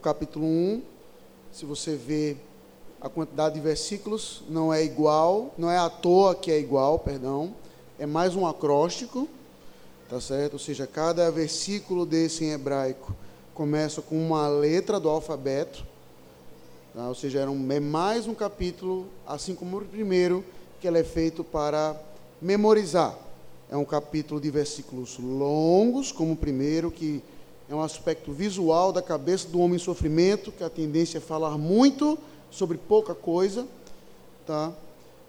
capítulo 1, se você vê a quantidade de versículos, não é igual, não é à toa que é igual, perdão, é mais um acróstico, tá certo? Ou seja, cada versículo desse em hebraico começa com uma letra do alfabeto, tá? ou seja, é mais um capítulo, assim como o primeiro, que ele é feito para memorizar. É um capítulo de versículos longos, como o primeiro, que é um aspecto visual da cabeça do homem em sofrimento, que a tendência é falar muito sobre pouca coisa, tá?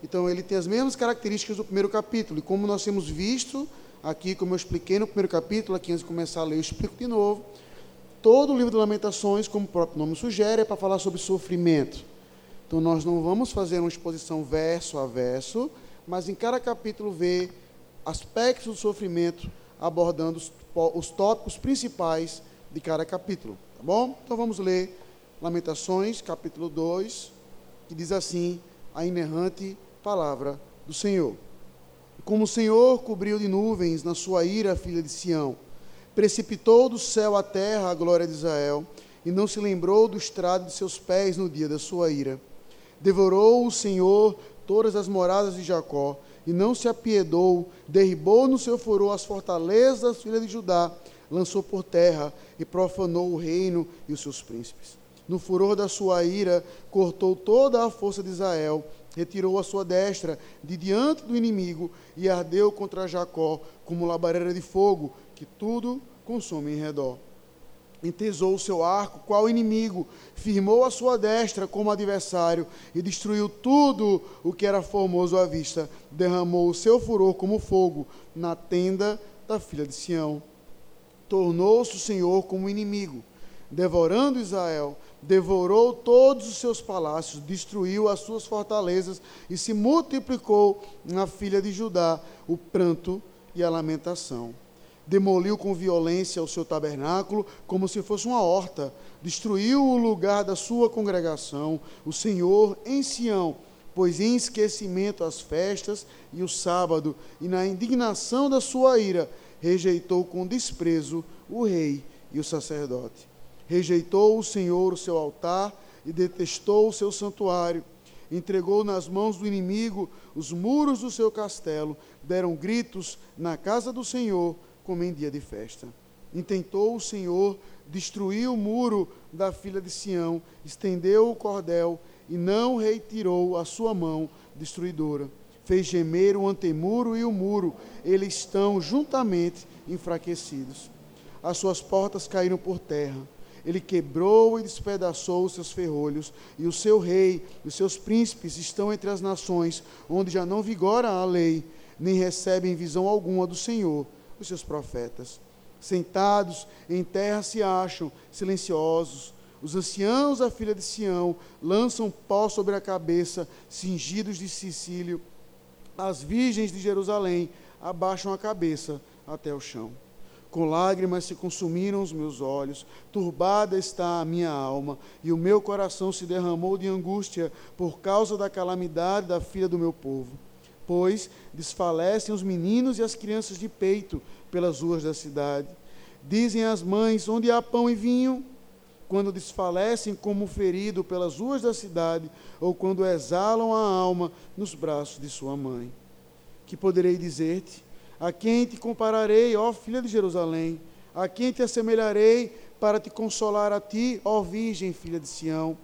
Então ele tem as mesmas características do primeiro capítulo. E como nós temos visto aqui, como eu expliquei no primeiro capítulo, aqui antes de começar a ler, eu explico de novo. Todo o livro de Lamentações, como o próprio nome sugere, é para falar sobre sofrimento. Então nós não vamos fazer uma exposição verso a verso, mas em cada capítulo ver aspectos do sofrimento, abordando os, os tópicos principais de cada capítulo. Tá bom? Então vamos ler Lamentações, capítulo 2, que diz assim: a inerrante palavra do Senhor. Como o Senhor cobriu de nuvens na sua ira a filha de Sião, precipitou do céu à terra a glória de Israel, e não se lembrou do estrado de seus pés no dia da sua ira. Devorou o Senhor todas as moradas de Jacó, e não se apiedou, derribou no seu furor as fortalezas das filhas de Judá, lançou por terra e profanou o reino e os seus príncipes. No furor da sua ira, cortou toda a força de Israel, retirou a sua destra de diante do inimigo e ardeu contra Jacó como labareira de fogo, que tudo consome em redor. Entesou o seu arco, qual inimigo, firmou a sua destra como adversário e destruiu tudo o que era formoso à vista. Derramou o seu furor como fogo na tenda da filha de Sião. Tornou-se o Senhor como inimigo, devorando Israel devorou todos os seus palácios, destruiu as suas fortalezas e se multiplicou na filha de Judá o pranto e a lamentação. Demoliu com violência o seu tabernáculo, como se fosse uma horta, destruiu o lugar da sua congregação, o Senhor em Sião, pois em esquecimento as festas e o sábado, e na indignação da sua ira, rejeitou com desprezo o rei e o sacerdote. Rejeitou o Senhor o seu altar e detestou o seu santuário. Entregou nas mãos do inimigo os muros do seu castelo. Deram gritos na casa do Senhor, como em dia de festa. Intentou o Senhor destruir o muro da filha de Sião, estendeu o cordel e não retirou a sua mão destruidora. Fez gemer o antemuro e o muro, eles estão juntamente enfraquecidos. As suas portas caíram por terra ele quebrou e despedaçou os seus ferrolhos, e o seu rei e os seus príncipes estão entre as nações, onde já não vigora a lei, nem recebem visão alguma do Senhor, os seus profetas. Sentados em terra se acham, silenciosos. Os anciãos da filha de Sião lançam pó sobre a cabeça, cingidos de Sicílio. As virgens de Jerusalém abaixam a cabeça até o chão. Com lágrimas se consumiram os meus olhos, turbada está a minha alma, e o meu coração se derramou de angústia por causa da calamidade da filha do meu povo. Pois desfalecem os meninos e as crianças de peito pelas ruas da cidade. Dizem as mães: onde há pão e vinho? Quando desfalecem como ferido pelas ruas da cidade, ou quando exalam a alma nos braços de sua mãe. Que poderei dizer-te? A quem te compararei, ó filha de Jerusalém? A quem te assemelharei para te consolar a ti, ó Virgem, filha de Sião?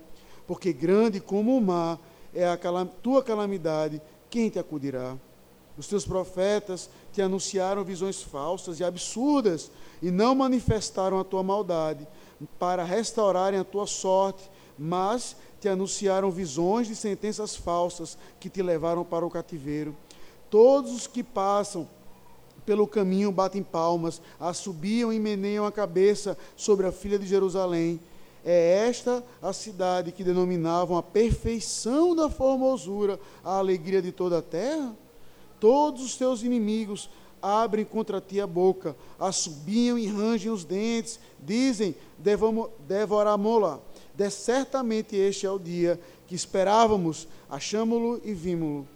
Porque grande como o mar é a tua calamidade, quem te acudirá? Os teus profetas te anunciaram visões falsas e absurdas e não manifestaram a tua maldade para restaurarem a tua sorte, mas te anunciaram visões de sentenças falsas que te levaram para o cativeiro. Todos os que passam pelo caminho batem palmas, assobiam e meneiam a cabeça sobre a filha de Jerusalém. É esta a cidade que denominavam a perfeição da formosura, a alegria de toda a terra? Todos os teus inimigos abrem contra ti a boca, assobiam e rangem os dentes, dizem: devoramo-la. De certamente este é o dia que esperávamos, achámo-lo e vimos-lo.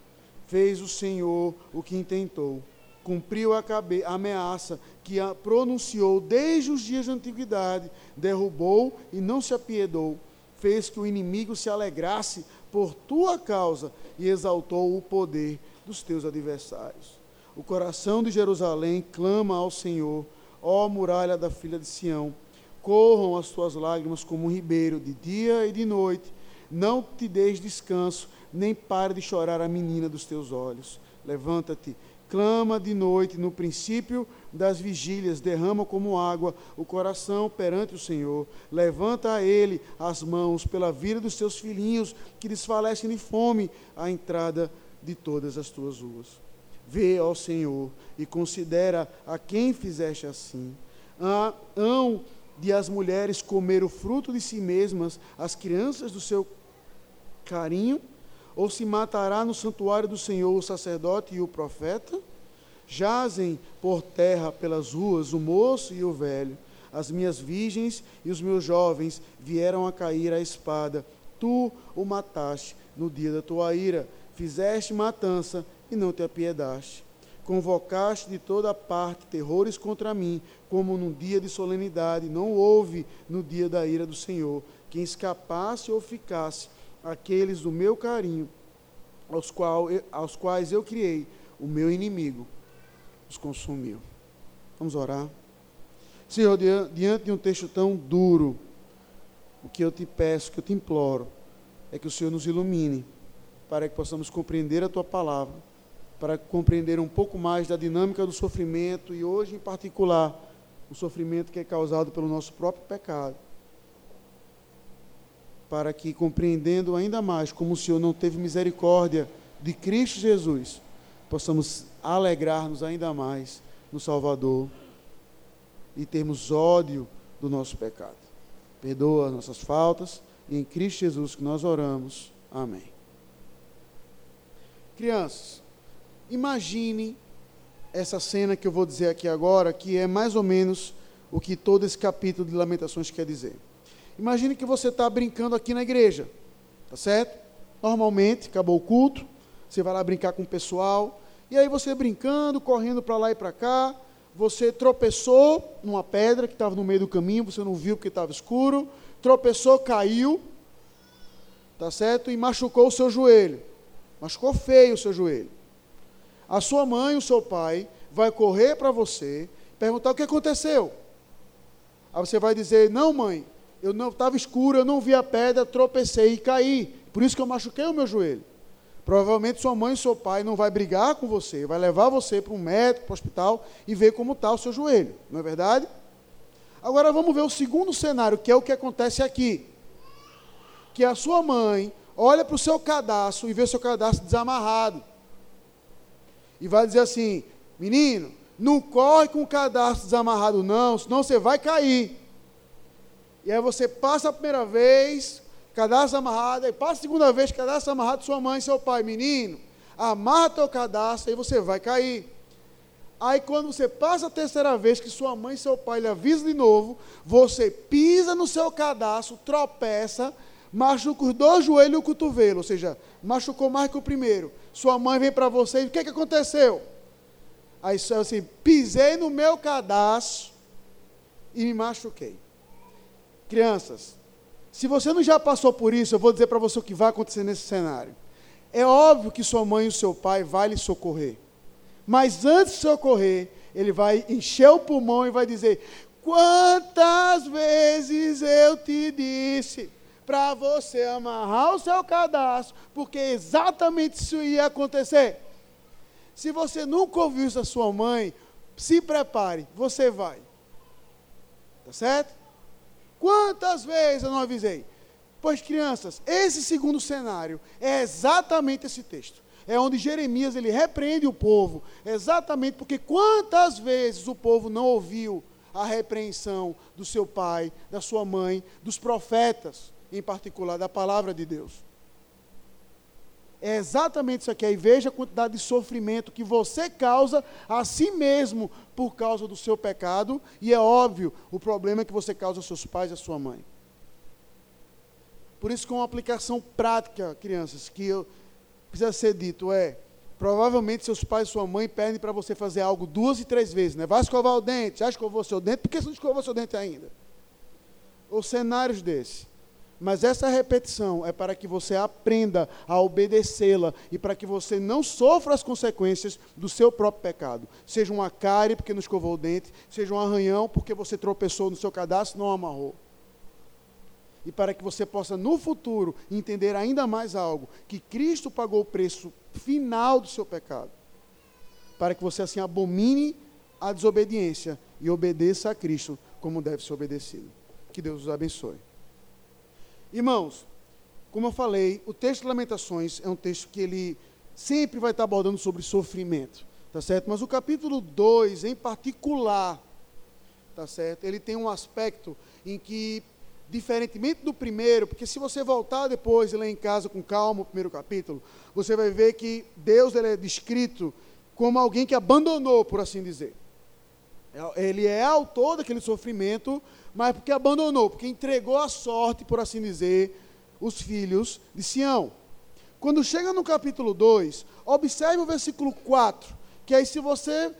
Fez o Senhor o que intentou cumpriu a, ameaça que a pronunciou desde os dias da antiguidade, derrubou e não se apiedou, fez que o inimigo se alegrasse por tua causa e exaltou o poder dos teus adversários. O coração de Jerusalém clama ao Senhor, ó muralha da filha de Sião. Corram as tuas lágrimas como um ribeiro, de dia e de noite. Não te deis descanso, nem pare de chorar a menina dos teus olhos. Levanta-te clama de noite, no princípio das vigílias, derrama como água o coração perante o Senhor. Levanta a ele as mãos pela vida dos teus filhinhos, que desfalecem de fome à entrada de todas as tuas ruas. Vê, ó Senhor, e considera a quem fizeste assim. Hão de as mulheres comer o fruto de si mesmas, as crianças do seu carinho, ou se matará no santuário do Senhor o sacerdote e o profeta? Jazem por terra pelas ruas o moço e o velho. As minhas virgens e os meus jovens vieram a cair à espada. Tu o mataste no dia da tua ira. Fizeste matança e não te apiedaste. Convocaste de toda parte terrores contra mim, como num dia de solenidade. Não houve no dia da ira do Senhor quem escapasse ou ficasse aqueles do meu carinho, aos, qual, aos quais eu criei, o meu inimigo os consumiu. Vamos orar. Senhor, diante de um texto tão duro, o que eu te peço, o que eu te imploro, é que o Senhor nos ilumine, para que possamos compreender a tua palavra, para compreender um pouco mais da dinâmica do sofrimento e hoje, em particular, o sofrimento que é causado pelo nosso próprio pecado para que, compreendendo ainda mais como o Senhor não teve misericórdia de Cristo Jesus, possamos alegrar-nos ainda mais no Salvador e termos ódio do nosso pecado. Perdoa as nossas faltas e em Cristo Jesus que nós oramos. Amém. Crianças, imagine essa cena que eu vou dizer aqui agora, que é mais ou menos o que todo esse capítulo de Lamentações quer dizer. Imagine que você está brincando aqui na igreja, tá certo? Normalmente, acabou o culto, você vai lá brincar com o pessoal, e aí você brincando, correndo para lá e para cá, você tropeçou numa pedra que estava no meio do caminho, você não viu porque estava escuro, tropeçou, caiu, tá certo? E machucou o seu joelho. Machucou feio o seu joelho. A sua mãe, o seu pai, vai correr para você, perguntar o que aconteceu. Aí você vai dizer: Não, mãe, eu não estava escuro, eu não vi a pedra, tropecei e caí. Por isso que eu machuquei o meu joelho. Provavelmente sua mãe e seu pai não vai brigar com você, vai levar você para um médico, para o hospital e ver como está o seu joelho. Não é verdade? Agora vamos ver o segundo cenário, que é o que acontece aqui. Que a sua mãe olha para o seu cadastro e vê o seu cadastro desamarrado. E vai dizer assim: menino, não corre com o cadastro desamarrado, não, senão você vai cair. E aí você passa a primeira vez, cadastro amarrado, aí passa a segunda vez, cadastro amarrado, sua mãe e seu pai, menino, amarra teu cadastro, aí você vai cair. Aí quando você passa a terceira vez, que sua mãe e seu pai lhe avisam de novo, você pisa no seu cadastro, tropeça, machuca os dois joelhos e o cotovelo, ou seja, machucou mais que o primeiro. Sua mãe vem para você e o que, que aconteceu? Aí assim, pisei no meu cadastro e me machuquei. Crianças, se você não já passou por isso, eu vou dizer para você o que vai acontecer nesse cenário. É óbvio que sua mãe e seu pai vão lhe socorrer. Mas antes de socorrer, ele vai encher o pulmão e vai dizer: Quantas vezes eu te disse para você amarrar o seu cadastro, porque exatamente isso ia acontecer. Se você nunca ouviu isso da sua mãe, se prepare, você vai. Tá certo? Quantas vezes eu não avisei? Pois, crianças, esse segundo cenário é exatamente esse texto. É onde Jeremias ele repreende o povo, exatamente porque quantas vezes o povo não ouviu a repreensão do seu pai, da sua mãe, dos profetas, em particular, da palavra de Deus. É exatamente isso aqui. Aí veja a quantidade de sofrimento que você causa a si mesmo por causa do seu pecado. E é óbvio o problema que você causa aos seus pais e à sua mãe. Por isso que uma aplicação prática, crianças, que eu, precisa ser dito é, Provavelmente seus pais e sua mãe pedem para você fazer algo duas e três vezes, né? Vai escovar o dente, já escovou seu dente, por que você não escovou seu dente ainda? Ou cenários desse. Mas essa repetição é para que você aprenda a obedecê-la e para que você não sofra as consequências do seu próprio pecado. Seja uma cárie porque não escovou o dente, seja um arranhão porque você tropeçou no seu cadastro e não amarrou. E para que você possa no futuro entender ainda mais algo, que Cristo pagou o preço final do seu pecado. Para que você assim abomine a desobediência e obedeça a Cristo como deve ser obedecido. Que Deus os abençoe. Irmãos, como eu falei, o texto de Lamentações é um texto que ele sempre vai estar abordando sobre sofrimento, tá certo? Mas o capítulo 2, em particular, tá certo? Ele tem um aspecto em que, diferentemente do primeiro, porque se você voltar depois e ler em casa com calma o primeiro capítulo, você vai ver que Deus ele é descrito como alguém que abandonou, por assim dizer. Ele é autor daquele sofrimento, mas porque abandonou, porque entregou a sorte, por assim dizer, os filhos de Sião. Quando chega no capítulo 2, observe o versículo 4, que aí se você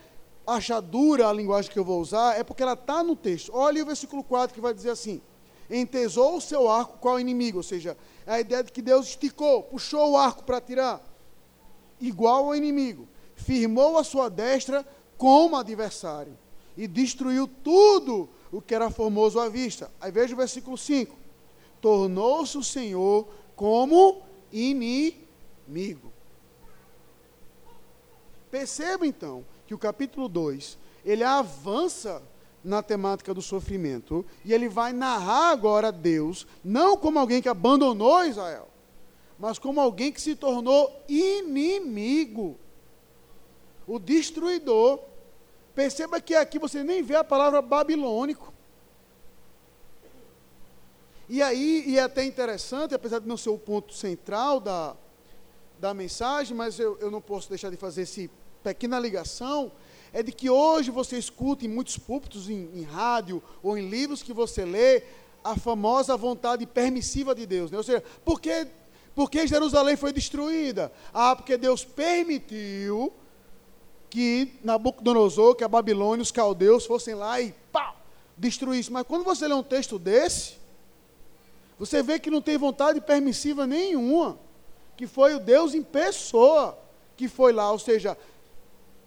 achar dura a linguagem que eu vou usar, é porque ela está no texto. Olha o versículo 4 que vai dizer assim: Entesou o seu arco qual inimigo? Ou seja, é a ideia de que Deus esticou, puxou o arco para tirar, igual ao inimigo. Firmou a sua destra como adversário e destruiu tudo o que era formoso à vista. Aí veja o versículo 5: Tornou-se o Senhor como inimigo. Perceba então que o capítulo 2, ele avança na temática do sofrimento e ele vai narrar agora Deus, não como alguém que abandonou Israel, mas como alguém que se tornou inimigo, o destruidor Perceba que aqui você nem vê a palavra babilônico. E aí, e é até interessante, apesar de não ser o ponto central da, da mensagem, mas eu, eu não posso deixar de fazer essa pequena ligação, é de que hoje você escuta em muitos púlpitos, em, em rádio ou em livros que você lê, a famosa vontade permissiva de Deus. Né? Ou seja, por que, por que Jerusalém foi destruída? Ah, porque Deus permitiu que Nabucodonosor, que a Babilônia, os caldeus fossem lá e pá, destruíssem. Mas quando você lê um texto desse, você vê que não tem vontade permissiva nenhuma, que foi o Deus em pessoa que foi lá, ou seja,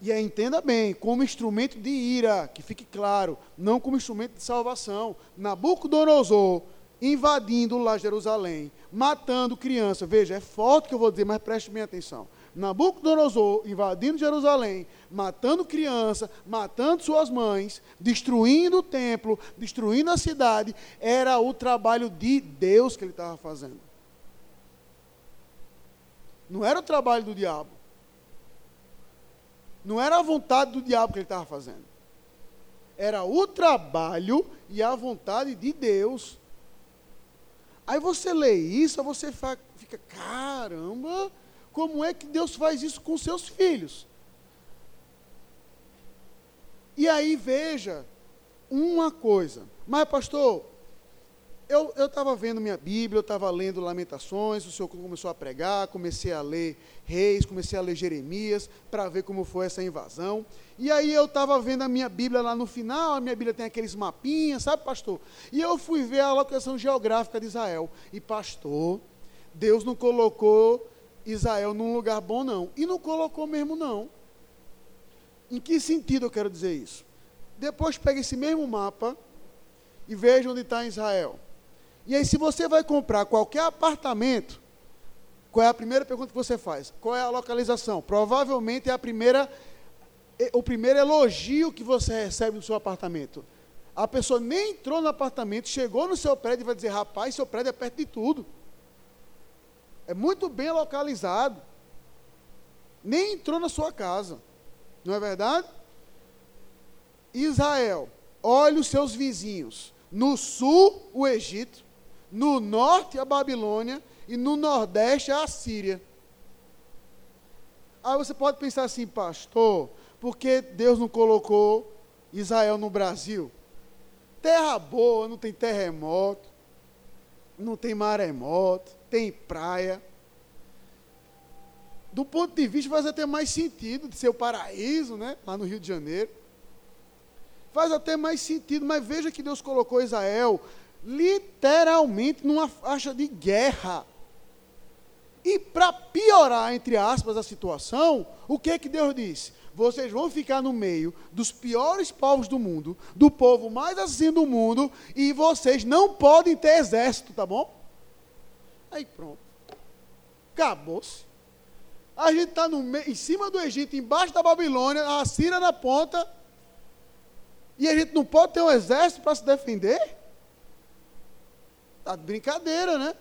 e aí, entenda bem, como instrumento de ira, que fique claro, não como instrumento de salvação. Nabucodonosor invadindo lá Jerusalém, matando criança. Veja, é forte que eu vou dizer, mas preste bem atenção. Nabucodonosor invadindo Jerusalém, matando criança, matando suas mães, destruindo o templo, destruindo a cidade, era o trabalho de Deus que ele estava fazendo. Não era o trabalho do diabo. Não era a vontade do diabo que ele estava fazendo. Era o trabalho e a vontade de Deus. Aí você lê isso, você fica, caramba, como é que Deus faz isso com seus filhos? E aí veja uma coisa. Mas, pastor, eu estava vendo minha Bíblia, eu estava lendo Lamentações, o senhor começou a pregar, comecei a ler Reis, comecei a ler Jeremias, para ver como foi essa invasão. E aí eu estava vendo a minha Bíblia lá no final, a minha Bíblia tem aqueles mapinhas, sabe, pastor? E eu fui ver a locação geográfica de Israel. E, pastor, Deus não colocou Israel num lugar bom, não. E não colocou mesmo, não. Em que sentido eu quero dizer isso? Depois pega esse mesmo mapa e veja onde está Israel. E aí, se você vai comprar qualquer apartamento, qual é a primeira pergunta que você faz? Qual é a localização? Provavelmente é a primeira, o primeiro elogio que você recebe no seu apartamento. A pessoa nem entrou no apartamento, chegou no seu prédio e vai dizer: rapaz, seu prédio é perto de tudo. É muito bem localizado. Nem entrou na sua casa. Não é verdade? Israel, olha os seus vizinhos. No sul, o Egito. No norte, a Babilônia. E no nordeste, a Síria. Aí você pode pensar assim, pastor, por que Deus não colocou Israel no Brasil? Terra boa, não tem terremoto, não tem maremoto tem praia. do ponto de vista, faz até mais sentido de ser o paraíso, né? Lá no Rio de Janeiro. Faz até mais sentido, mas veja que Deus colocou Israel literalmente numa faixa de guerra. E para piorar, entre aspas, a situação, o que é que Deus disse? Vocês vão ficar no meio dos piores povos do mundo, do povo mais assassino do mundo, e vocês não podem ter exército, tá bom? Aí pronto. Acabou-se. A gente está em cima do Egito, embaixo da Babilônia, a Síria na ponta, e a gente não pode ter um exército para se defender? Está de brincadeira, né?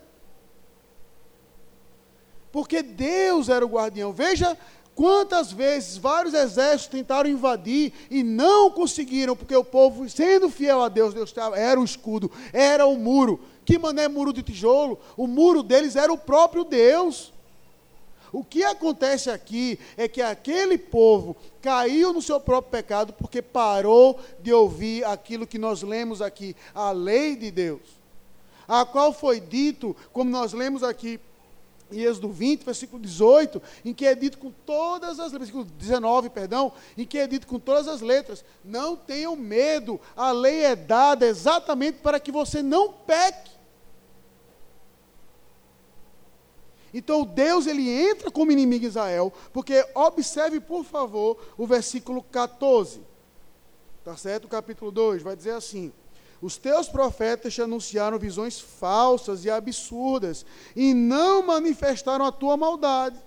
Porque Deus era o guardião. Veja quantas vezes vários exércitos tentaram invadir e não conseguiram, porque o povo, sendo fiel a Deus, Deus era o escudo, era o muro. Que mané muro de tijolo? O muro deles era o próprio Deus. O que acontece aqui é que aquele povo caiu no seu próprio pecado porque parou de ouvir aquilo que nós lemos aqui, a lei de Deus, a qual foi dito, como nós lemos aqui em Êxodo 20, versículo 18, em que é dito com todas as versículo 19, perdão, em que é dito com todas as letras, não tenham medo, a lei é dada exatamente para que você não peque. Então Deus ele entra como inimigo Israel, porque observe por favor o versículo 14. Tá certo? O capítulo 2 vai dizer assim: Os teus profetas te anunciaram visões falsas e absurdas e não manifestaram a tua maldade.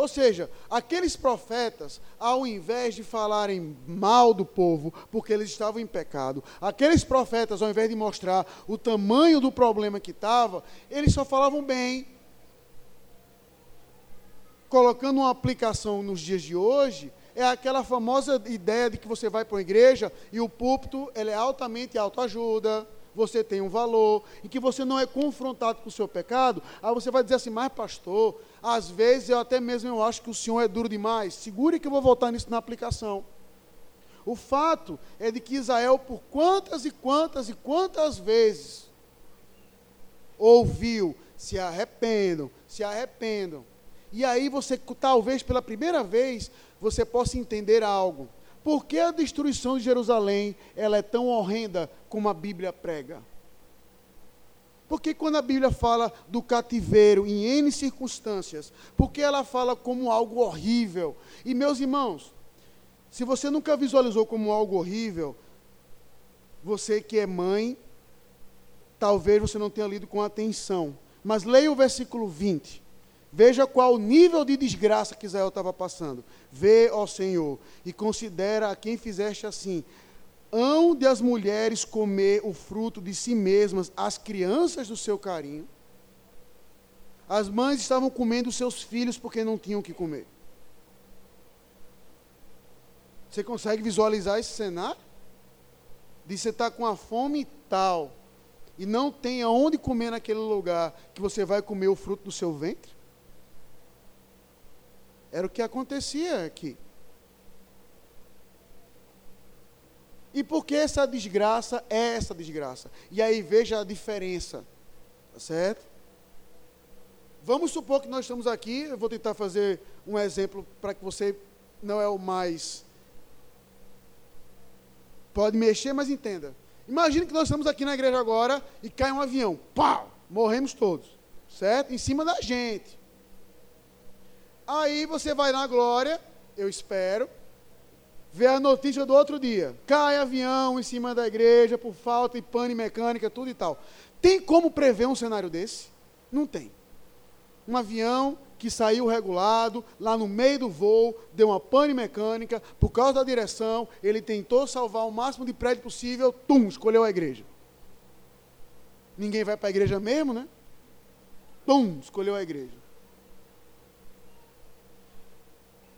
Ou seja, aqueles profetas, ao invés de falarem mal do povo, porque eles estavam em pecado, aqueles profetas, ao invés de mostrar o tamanho do problema que estava, eles só falavam bem. Colocando uma aplicação nos dias de hoje, é aquela famosa ideia de que você vai para uma igreja e o púlpito ele é altamente autoajuda, você tem um valor, e que você não é confrontado com o seu pecado, aí você vai dizer assim, mas pastor, às vezes eu até mesmo eu acho que o senhor é duro demais. Segure que eu vou voltar nisso na aplicação. O fato é de que Israel, por quantas e quantas e quantas vezes ouviu, se arrependam, se arrependam. E aí você, talvez pela primeira vez, você possa entender algo. Por que a destruição de Jerusalém ela é tão horrenda como a Bíblia prega? Porque quando a Bíblia fala do cativeiro em N circunstâncias, porque ela fala como algo horrível? E meus irmãos, se você nunca visualizou como algo horrível, você que é mãe, talvez você não tenha lido com atenção. Mas leia o versículo 20. Veja qual o nível de desgraça que Israel estava passando. Vê, ó Senhor, e considera a quem fizeste assim. Hão de as mulheres comer o fruto de si mesmas, as crianças do seu carinho. As mães estavam comendo seus filhos porque não tinham o que comer. Você consegue visualizar esse cenário? De você estar tá com a fome tal e não tem aonde comer naquele lugar que você vai comer o fruto do seu ventre? Era o que acontecia aqui. E por que essa desgraça é essa desgraça? E aí veja a diferença. Tá certo? Vamos supor que nós estamos aqui, eu vou tentar fazer um exemplo para que você não é o mais pode mexer, mas entenda. Imagine que nós estamos aqui na igreja agora e cai um avião. Pau! Morremos todos. Certo? Em cima da gente. Aí você vai na glória, eu espero, ver a notícia do outro dia. Cai avião em cima da igreja por falta de pane mecânica, tudo e tal. Tem como prever um cenário desse? Não tem. Um avião que saiu regulado, lá no meio do voo, deu uma pane mecânica, por causa da direção, ele tentou salvar o máximo de prédio possível, tum, escolheu a igreja. Ninguém vai para a igreja mesmo, né? Tum, escolheu a igreja.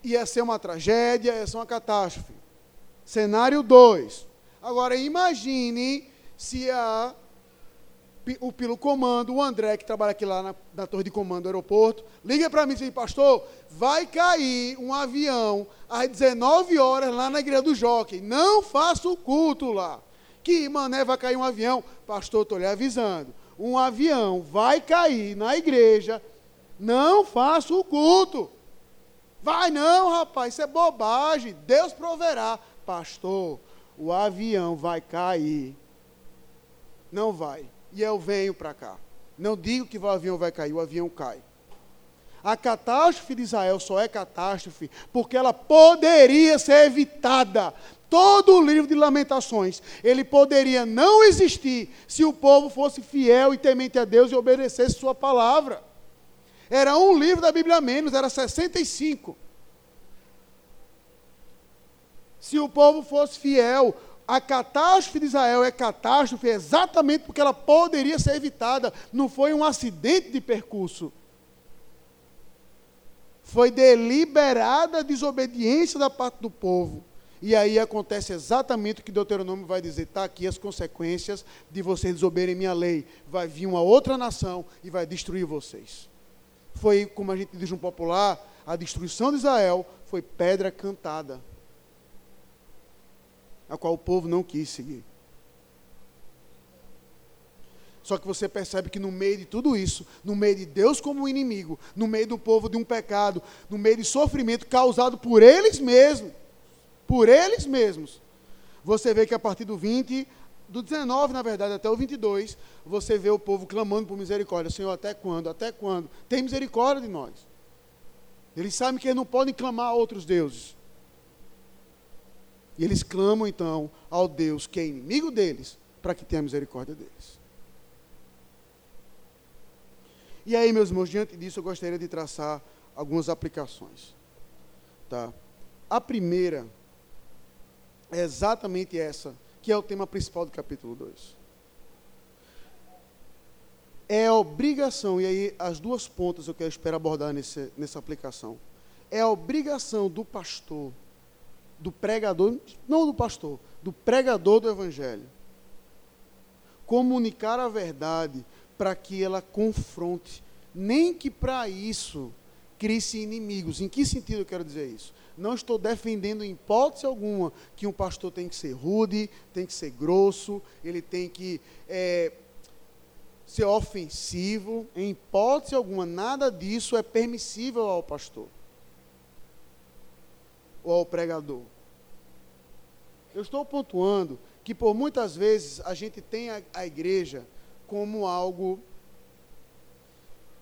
Ia ser uma tragédia, ia ser uma catástrofe. Cenário 2. Agora imagine se a, o pelo comando, o André, que trabalha aqui lá na, na torre de comando do aeroporto, liga para mim e diz, pastor, vai cair um avião às 19 horas lá na igreja do Jockey. Não faça o culto lá. Que mané vai cair um avião? Pastor, estou lhe avisando. Um avião vai cair na igreja Não faça o culto. Vai não, rapaz, isso é bobagem. Deus proverá. Pastor, o avião vai cair. Não vai. E eu venho para cá. Não digo que o avião vai cair, o avião cai. A catástrofe de Israel só é catástrofe porque ela poderia ser evitada. Todo o livro de Lamentações, ele poderia não existir se o povo fosse fiel e temente a Deus e obedecesse sua palavra. Era um livro da Bíblia menos, era 65. Se o povo fosse fiel, a catástrofe de Israel é catástrofe exatamente porque ela poderia ser evitada. Não foi um acidente de percurso. Foi deliberada a desobediência da parte do povo. E aí acontece exatamente o que Deuteronômio vai dizer: está aqui as consequências de vocês desobedecerem minha lei. Vai vir uma outra nação e vai destruir vocês. Foi, como a gente diz no popular, a destruição de Israel foi pedra cantada a qual o povo não quis seguir. Só que você percebe que no meio de tudo isso, no meio de Deus como inimigo, no meio do povo de um pecado, no meio de sofrimento causado por eles mesmos, por eles mesmos, você vê que a partir do 20, do 19, na verdade, até o 22, você vê o povo clamando por misericórdia. Senhor, até quando? Até quando? Tem misericórdia de nós. Eles sabem que eles não podem clamar a outros deuses. E eles clamam então ao Deus que é inimigo deles, para que tenha misericórdia deles. E aí, meus irmãos, diante disso eu gostaria de traçar algumas aplicações. Tá? A primeira é exatamente essa, que é o tema principal do capítulo 2. É obrigação, e aí as duas pontas eu quero esperar abordar nesse, nessa aplicação. É obrigação do pastor do pregador, não do pastor, do pregador do evangelho. Comunicar a verdade para que ela confronte, nem que para isso crie-se inimigos. Em que sentido eu quero dizer isso? Não estou defendendo em hipótese alguma que um pastor tem que ser rude, tem que ser grosso, ele tem que é, ser ofensivo. Em hipótese alguma, nada disso é permissível ao pastor ou ao pregador. Eu estou pontuando que por muitas vezes a gente tem a, a igreja como algo.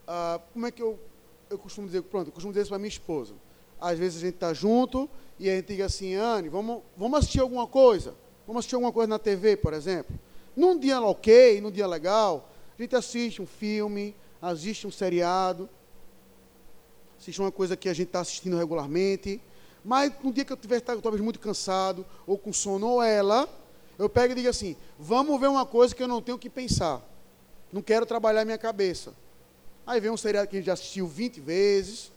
Ah, como é que eu, eu costumo dizer? Pronto, eu costumo dizer isso para minha esposa. Às vezes a gente está junto e a gente diz assim, Anne, vamos, vamos assistir alguma coisa. Vamos assistir alguma coisa na TV, por exemplo. Num dia ok, num dia legal, a gente assiste um filme, assiste um seriado, assiste uma coisa que a gente está assistindo regularmente. Mas no dia que eu estiver talvez muito cansado, ou com sono, ou ela, eu pego e digo assim: vamos ver uma coisa que eu não tenho que pensar. Não quero trabalhar minha cabeça. Aí vem um seriado que a gente já assistiu 20 vezes.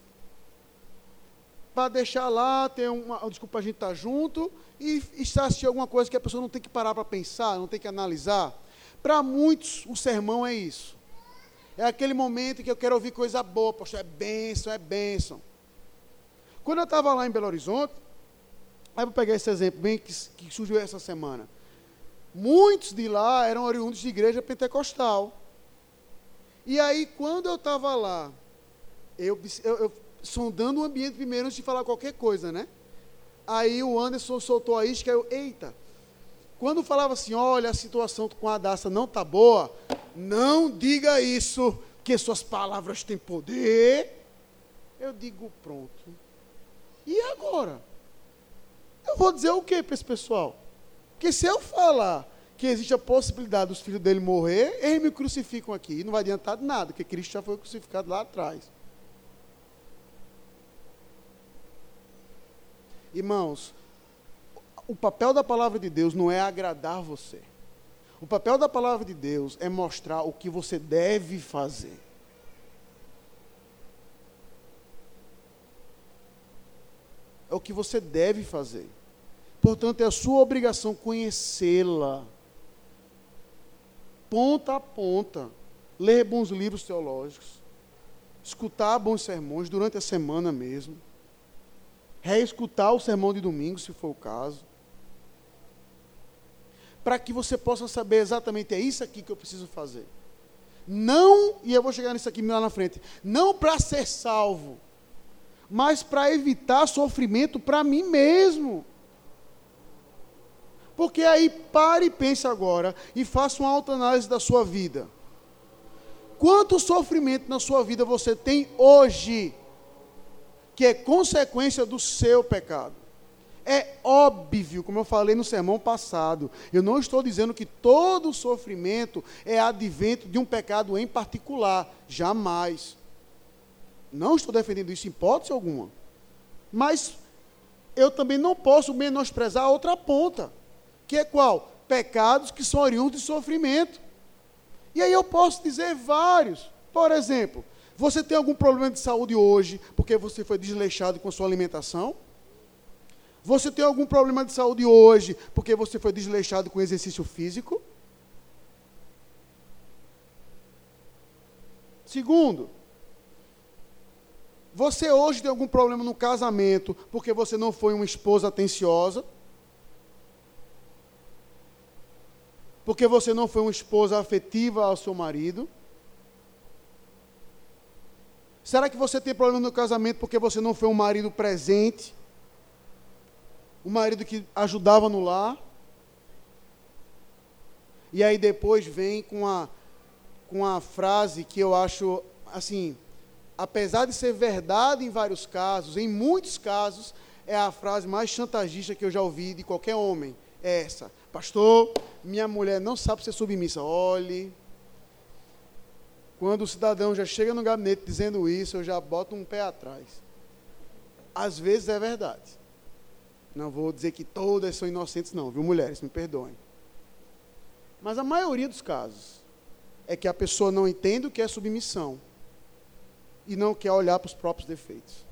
Para deixar lá, ter uma. Desculpa, a gente estar tá junto e estar assistindo alguma coisa que a pessoa não tem que parar para pensar, não tem que analisar. Para muitos, o sermão é isso. É aquele momento que eu quero ouvir coisa boa, poxa, é bênção, é bênção. Quando eu estava lá em Belo Horizonte, aí vou pegar esse exemplo bem que, que surgiu essa semana. Muitos de lá eram oriundos de igreja pentecostal. E aí, quando eu estava lá, eu, eu, eu, sondando o ambiente primeiro antes de falar qualquer coisa, né? Aí o Anderson soltou a isca, eu, eita. Quando falava assim, olha, a situação com a Daça não está boa, não diga isso, que suas palavras têm poder. Eu digo, pronto. E agora? Eu vou dizer o que para esse pessoal? Porque se eu falar que existe a possibilidade dos filhos dele morrer, eles me crucificam aqui. E não vai adiantar de nada, porque Cristo já foi crucificado lá atrás. Irmãos, o papel da palavra de Deus não é agradar você. O papel da palavra de Deus é mostrar o que você deve fazer. é o que você deve fazer. Portanto, é a sua obrigação conhecê-la. Ponta a ponta. Ler bons livros teológicos. Escutar bons sermões durante a semana mesmo. Reescutar o sermão de domingo, se for o caso. Para que você possa saber exatamente, é isso aqui que eu preciso fazer. não, e eu vou chegar nisso aqui lá na frente, não para ser salvo, mas para evitar sofrimento para mim mesmo. Porque aí pare e pense agora e faça uma autoanálise da sua vida. Quanto sofrimento na sua vida você tem hoje que é consequência do seu pecado? É óbvio, como eu falei no sermão passado, eu não estou dizendo que todo sofrimento é advento de um pecado em particular, jamais. Não estou defendendo isso em hipótese alguma. Mas eu também não posso menosprezar a outra ponta, que é qual? Pecados que são oriundos de sofrimento. E aí eu posso dizer vários. Por exemplo, você tem algum problema de saúde hoje porque você foi desleixado com a sua alimentação? Você tem algum problema de saúde hoje porque você foi desleixado com exercício físico? Segundo, você hoje tem algum problema no casamento porque você não foi uma esposa atenciosa? Porque você não foi uma esposa afetiva ao seu marido? Será que você tem problema no casamento porque você não foi um marido presente? o marido que ajudava no lar. E aí depois vem com a, com a frase que eu acho, assim, apesar de ser verdade em vários casos, em muitos casos, é a frase mais chantagista que eu já ouvi de qualquer homem. É essa. Pastor, minha mulher não sabe ser submissa. Olhe. Quando o cidadão já chega no gabinete dizendo isso, eu já boto um pé atrás. Às vezes é verdade. Não vou dizer que todas são inocentes, não, viu, mulheres? Me perdoem. Mas a maioria dos casos é que a pessoa não entende o que é submissão e não quer olhar para os próprios defeitos.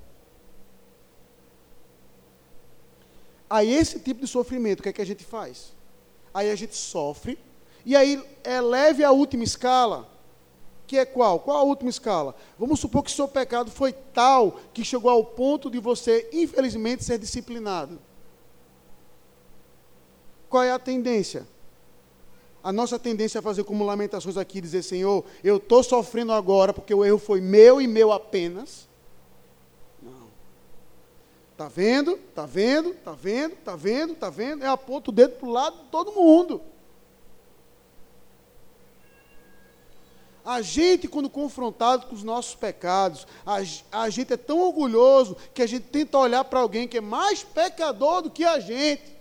Aí, esse tipo de sofrimento, o que é que a gente faz? Aí a gente sofre, e aí eleve a última escala, que é qual? Qual a última escala? Vamos supor que seu pecado foi tal que chegou ao ponto de você, infelizmente, ser disciplinado. Qual é a tendência? A nossa tendência é fazer como lamentações aqui, dizer, Senhor, eu estou sofrendo agora porque o erro foi meu e meu apenas. Não. Está vendo? Está vendo? Está vendo? Está vendo? Está vendo? É aponta o dedo para o lado de todo mundo. A gente, quando confrontado com os nossos pecados, a, a gente é tão orgulhoso que a gente tenta olhar para alguém que é mais pecador do que a gente.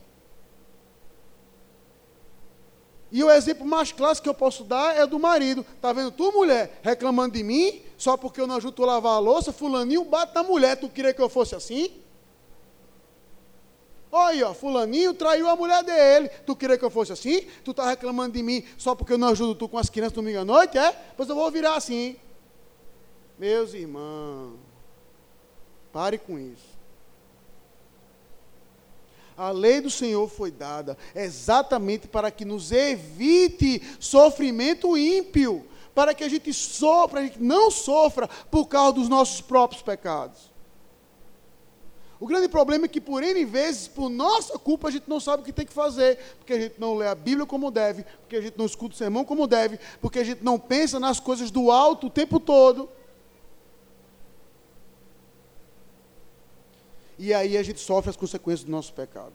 E o exemplo mais clássico que eu posso dar é do marido. Tá vendo tu, mulher, reclamando de mim, só porque eu não ajudo a lavar a louça, fulaninho bate na mulher. Tu queria que eu fosse assim? Olha ó, fulaninho traiu a mulher dele. Tu queria que eu fosse assim? Tu tá reclamando de mim só porque eu não ajudo tu com as crianças domingo à noite, é? Pois eu vou virar assim. Meus irmãos, pare com isso. A lei do Senhor foi dada exatamente para que nos evite sofrimento ímpio, para que a gente sofra, a gente não sofra por causa dos nossos próprios pecados. O grande problema é que por N vezes, por nossa culpa, a gente não sabe o que tem que fazer, porque a gente não lê a Bíblia como deve, porque a gente não escuta o sermão como deve, porque a gente não pensa nas coisas do alto o tempo todo. E aí a gente sofre as consequências do nosso pecado.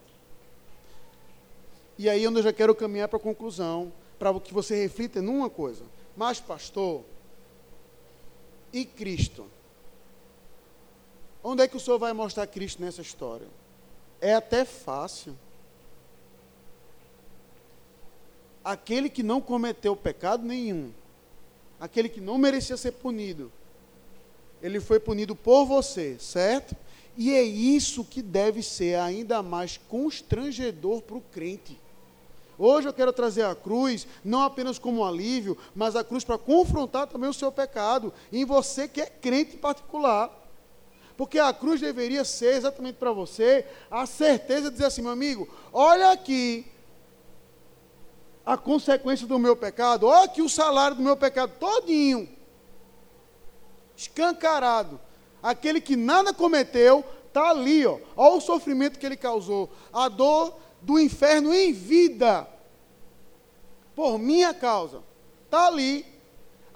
E aí eu já quero caminhar para a conclusão, para que você reflita numa coisa. Mas, pastor, e Cristo? Onde é que o senhor vai mostrar Cristo nessa história? É até fácil. Aquele que não cometeu pecado nenhum, aquele que não merecia ser punido, ele foi punido por você, certo? E é isso que deve ser ainda mais constrangedor para o crente. Hoje eu quero trazer a cruz, não apenas como alívio, mas a cruz para confrontar também o seu pecado, em você que é crente em particular. Porque a cruz deveria ser exatamente para você a certeza de dizer assim, meu amigo, olha aqui a consequência do meu pecado, olha aqui o salário do meu pecado todinho, escancarado. Aquele que nada cometeu, está ali, ó. Olha o sofrimento que ele causou. A dor do inferno em vida. Por minha causa. Está ali.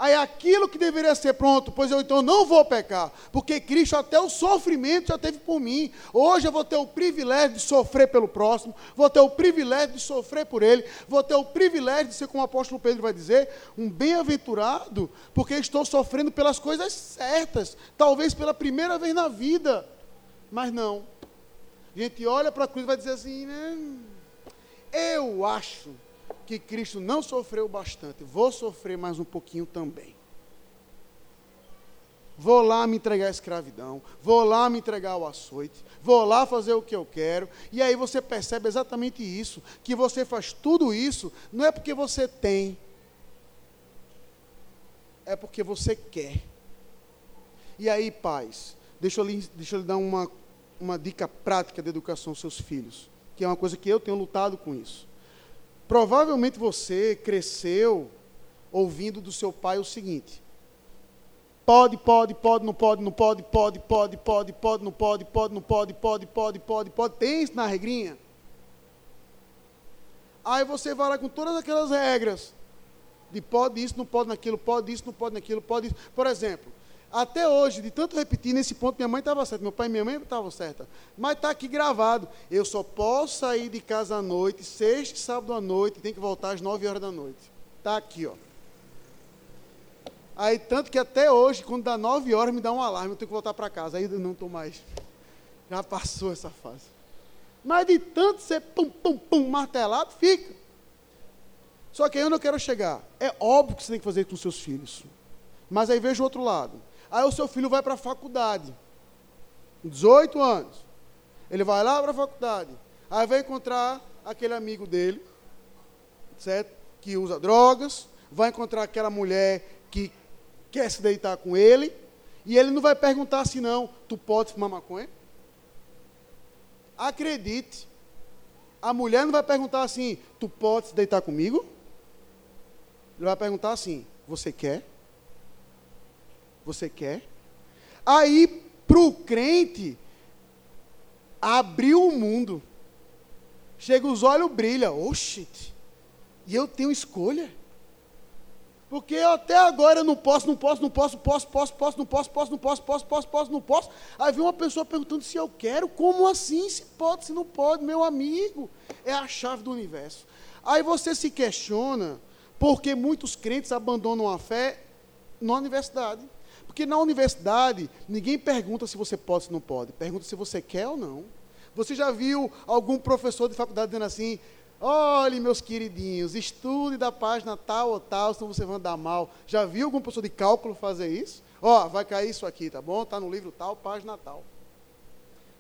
Aí aquilo que deveria ser pronto, pois eu então não vou pecar, porque Cristo até o sofrimento já teve por mim. Hoje eu vou ter o privilégio de sofrer pelo próximo, vou ter o privilégio de sofrer por ele, vou ter o privilégio de ser, como o apóstolo Pedro vai dizer, um bem-aventurado, porque estou sofrendo pelas coisas certas, talvez pela primeira vez na vida. Mas não. A gente olha para a cruz e vai dizer assim, né? Eu acho que Cristo não sofreu bastante, vou sofrer mais um pouquinho também. Vou lá me entregar à escravidão, vou lá me entregar ao açoite, vou lá fazer o que eu quero. E aí você percebe exatamente isso, que você faz tudo isso não é porque você tem, é porque você quer. E aí, pais, deixa eu lhe, deixa eu lhe dar uma, uma dica prática de educação aos seus filhos, que é uma coisa que eu tenho lutado com isso. Provavelmente você cresceu ouvindo do seu pai o seguinte: pode, pode, pode, não pode, não pode, pode, pode, pode, pode, não pode, pode, não pode, pode, pode, pode, pode. Tem na regrinha? Aí você vai lá com todas aquelas regras de pode isso, não pode naquilo, pode isso, não pode naquilo, pode isso. Por exemplo, até hoje, de tanto repetir nesse ponto, minha mãe estava certa, meu pai e minha mãe estavam certa. Mas está aqui gravado. Eu só posso sair de casa à noite, sexta e sábado à noite, tem que voltar às nove horas da noite. Está aqui, ó. Aí, tanto que até hoje, quando dá nove horas, me dá um alarme, eu tenho que voltar para casa. Aí não estou mais. Já passou essa fase. Mas de tanto ser pum, pum, pum, martelado, fica. Só que aí eu quero chegar? É óbvio que você tem que fazer com seus filhos. Mas aí veja o outro lado. Aí o seu filho vai para a faculdade, 18 anos. Ele vai lá para a faculdade. Aí vai encontrar aquele amigo dele, certo? Que usa drogas. Vai encontrar aquela mulher que quer se deitar com ele. E ele não vai perguntar assim, não, tu pode fumar maconha? Acredite. A mulher não vai perguntar assim, tu pode se deitar comigo? Ele vai perguntar assim, você quer? Você quer? Aí, para o crente, abriu o mundo. Chega os olhos, brilha. Oxi, e eu tenho escolha. Porque até agora eu não posso, não posso, não posso, posso, posso, posso, não posso, posso, não posso, posso, posso, posso, não posso. Aí vem uma pessoa perguntando se eu quero, como assim? Se pode, se não pode, meu amigo. É a chave do universo. Aí você se questiona porque muitos crentes abandonam a fé na universidade. Porque na universidade, ninguém pergunta se você pode ou não pode, pergunta se você quer ou não. Você já viu algum professor de faculdade dizendo assim: olhe, meus queridinhos, estude da página tal ou tal, senão você vai andar mal. Já viu algum professor de cálculo fazer isso? Ó, oh, vai cair isso aqui, tá bom? Está no livro tal, página tal.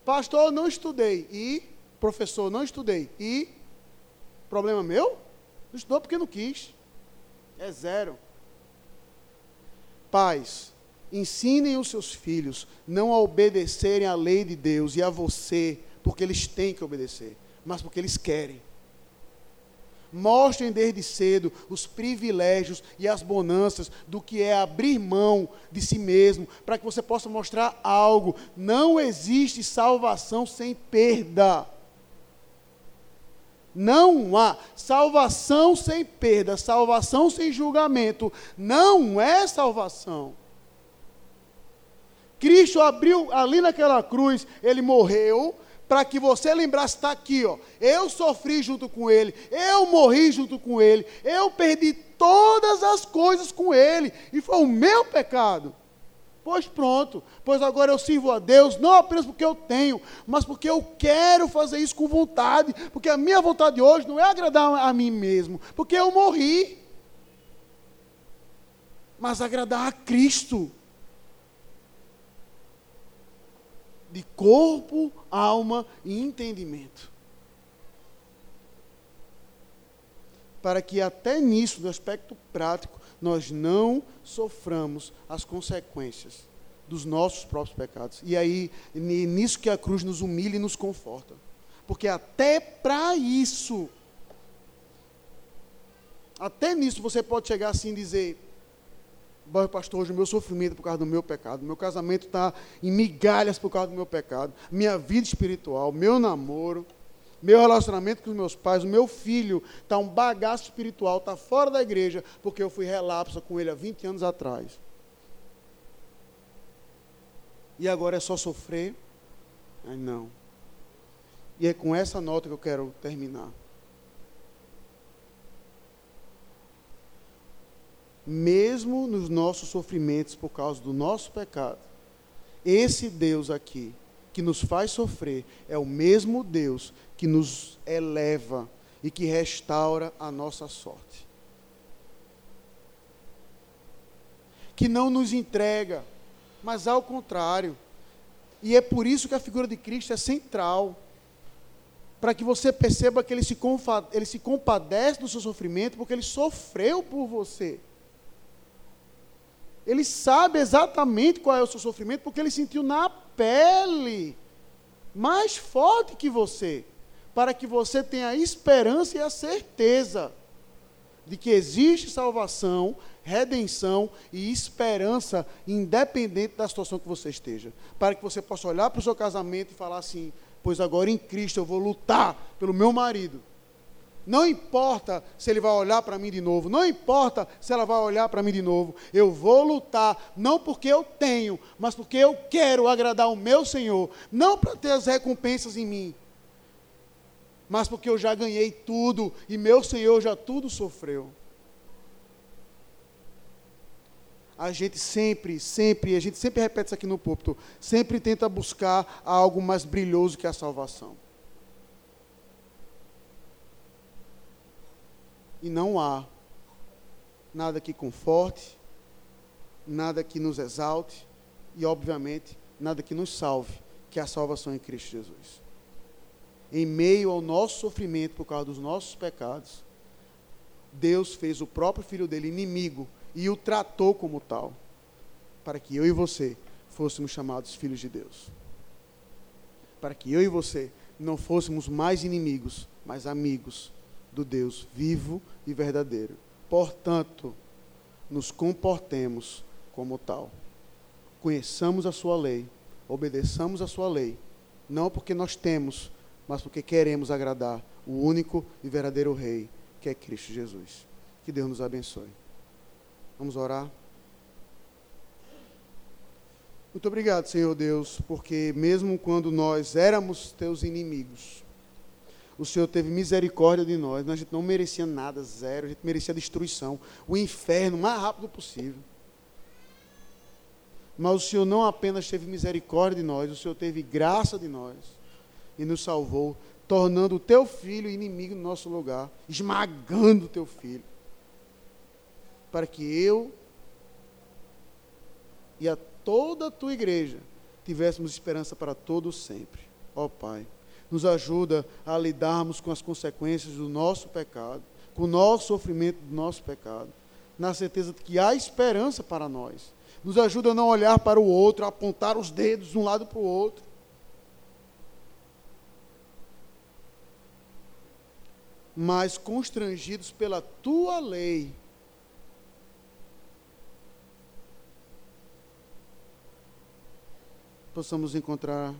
Pastor, não estudei. E? Professor, não estudei. E? Problema meu? Não estudou porque não quis. É zero. Pais, Ensinem os seus filhos não a obedecerem à lei de Deus e a você, porque eles têm que obedecer, mas porque eles querem. Mostrem desde cedo os privilégios e as bonanças do que é abrir mão de si mesmo, para que você possa mostrar algo. Não existe salvação sem perda. Não há salvação sem perda, salvação sem julgamento. Não é salvação. Cristo abriu ali naquela cruz, ele morreu para que você lembrasse, está aqui, ó. Eu sofri junto com ele, eu morri junto com ele, eu perdi todas as coisas com ele, e foi o meu pecado. Pois pronto, pois agora eu sirvo a Deus, não apenas porque eu tenho, mas porque eu quero fazer isso com vontade, porque a minha vontade hoje não é agradar a mim mesmo, porque eu morri, mas agradar a Cristo. De corpo, alma e entendimento. Para que até nisso, no aspecto prático, nós não soframos as consequências dos nossos próprios pecados. E aí, nisso que a cruz nos humilha e nos conforta. Porque até para isso, até nisso você pode chegar assim e dizer: pastor, hoje o meu sofrimento é por causa do meu pecado, meu casamento está em migalhas por causa do meu pecado, minha vida espiritual, meu namoro, meu relacionamento com os meus pais, o meu filho está um bagaço espiritual, está fora da igreja, porque eu fui relapsa com ele há 20 anos atrás. E agora é só sofrer? Ai, não. E é com essa nota que eu quero terminar. Mesmo nos nossos sofrimentos por causa do nosso pecado, esse Deus aqui, que nos faz sofrer, é o mesmo Deus que nos eleva e que restaura a nossa sorte. Que não nos entrega, mas ao contrário. E é por isso que a figura de Cristo é central. Para que você perceba que ele se, ele se compadece do seu sofrimento, porque ele sofreu por você. Ele sabe exatamente qual é o seu sofrimento, porque ele sentiu na pele, mais forte que você, para que você tenha a esperança e a certeza de que existe salvação, redenção e esperança, independente da situação que você esteja. Para que você possa olhar para o seu casamento e falar assim: pois agora em Cristo eu vou lutar pelo meu marido. Não importa se ele vai olhar para mim de novo, não importa se ela vai olhar para mim de novo, eu vou lutar, não porque eu tenho, mas porque eu quero agradar o meu Senhor, não para ter as recompensas em mim, mas porque eu já ganhei tudo e meu Senhor já tudo sofreu. A gente sempre, sempre, a gente sempre repete isso aqui no púlpito, sempre tenta buscar algo mais brilhoso que a salvação. E não há nada que conforte, nada que nos exalte e, obviamente, nada que nos salve, que é a salvação em Cristo Jesus. Em meio ao nosso sofrimento por causa dos nossos pecados, Deus fez o próprio filho dele inimigo e o tratou como tal, para que eu e você fôssemos chamados filhos de Deus. Para que eu e você não fôssemos mais inimigos, mas amigos do Deus vivo e verdadeiro. Portanto, nos comportemos como tal. Conheçamos a sua lei, obedeçamos a sua lei, não porque nós temos, mas porque queremos agradar o único e verdadeiro Rei, que é Cristo Jesus. Que Deus nos abençoe. Vamos orar. Muito obrigado, Senhor Deus, porque mesmo quando nós éramos teus inimigos, o Senhor teve misericórdia de nós. A gente não merecia nada, zero. A gente merecia destruição, o inferno, o mais rápido possível. Mas o Senhor não apenas teve misericórdia de nós, o Senhor teve graça de nós e nos salvou, tornando o teu filho inimigo no nosso lugar, esmagando o teu filho, para que eu e a toda a tua igreja tivéssemos esperança para todos sempre. Ó Pai nos ajuda a lidarmos com as consequências do nosso pecado, com o nosso sofrimento do nosso pecado, na certeza de que há esperança para nós. Nos ajuda a não olhar para o outro, a apontar os dedos de um lado para o outro. Mas constrangidos pela tua lei, possamos encontrar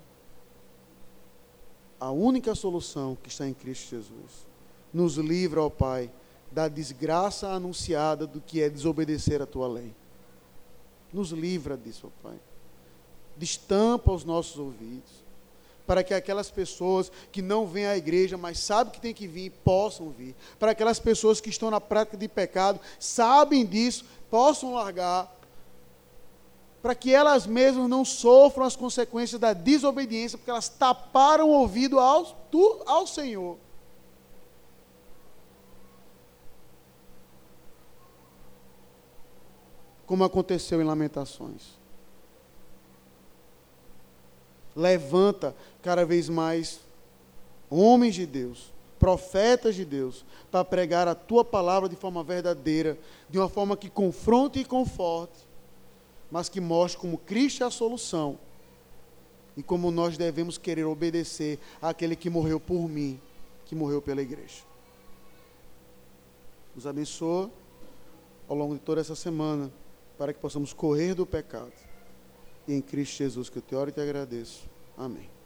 a única solução que está em Cristo Jesus. Nos livra, ó Pai, da desgraça anunciada do que é desobedecer a tua lei. Nos livra disso, ó Pai. Destampa os nossos ouvidos, para que aquelas pessoas que não vêm à igreja, mas sabem que tem que vir, possam vir. Para aquelas pessoas que estão na prática de pecado, sabem disso, possam largar para que elas mesmas não sofram as consequências da desobediência, porque elas taparam o ouvido ao, ao Senhor. Como aconteceu em Lamentações. Levanta cada vez mais homens de Deus, profetas de Deus, para pregar a tua palavra de forma verdadeira, de uma forma que confronte e conforte mas que mostre como Cristo é a solução e como nós devemos querer obedecer àquele que morreu por mim, que morreu pela igreja. Nos abençoa ao longo de toda essa semana, para que possamos correr do pecado. E em Cristo Jesus que eu te oro e te agradeço. Amém.